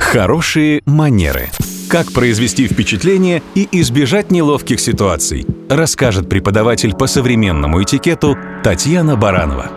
Хорошие манеры. Как произвести впечатление и избежать неловких ситуаций, расскажет преподаватель по современному этикету Татьяна Баранова.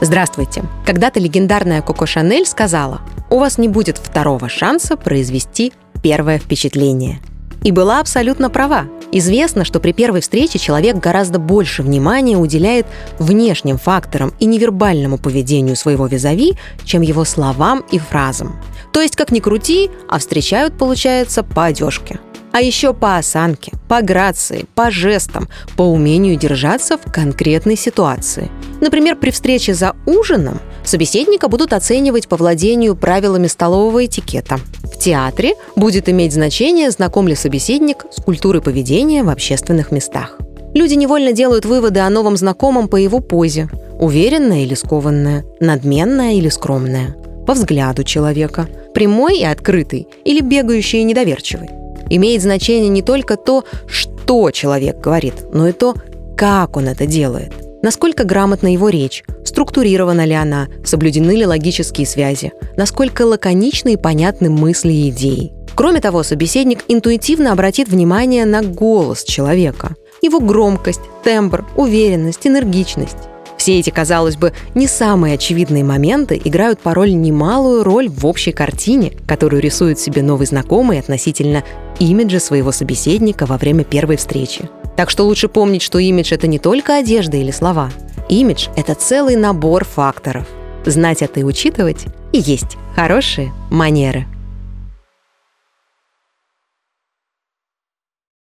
Здравствуйте. Когда-то легендарная Коко Шанель сказала, у вас не будет второго шанса произвести первое впечатление. И была абсолютно права. Известно, что при первой встрече человек гораздо больше внимания уделяет внешним факторам и невербальному поведению своего визави, чем его словам и фразам. То есть, как ни крути, а встречают, получается, по одежке. А еще по осанке, по грации, по жестам, по умению держаться в конкретной ситуации. Например, при встрече за ужином собеседника будут оценивать по владению правилами столового этикета. В театре будет иметь значение, знаком ли собеседник с культурой поведения в общественных местах. Люди невольно делают выводы о новом знакомом по его позе. Уверенная или скованная, надменная или скромная. По взгляду человека. Прямой и открытый или бегающий и недоверчивый. Имеет значение не только то, что человек говорит, но и то, как он это делает. Насколько грамотна его речь, структурирована ли она, соблюдены ли логические связи, насколько лаконичны и понятны мысли и идеи. Кроме того, собеседник интуитивно обратит внимание на голос человека, его громкость, тембр, уверенность, энергичность. Все эти, казалось бы, не самые очевидные моменты играют порой немалую роль в общей картине, которую рисует себе новый знакомый относительно имиджа своего собеседника во время первой встречи. Так что лучше помнить, что имидж — это не только одежда или слова. Имидж — это целый набор факторов. Знать это и учитывать и есть хорошие манеры.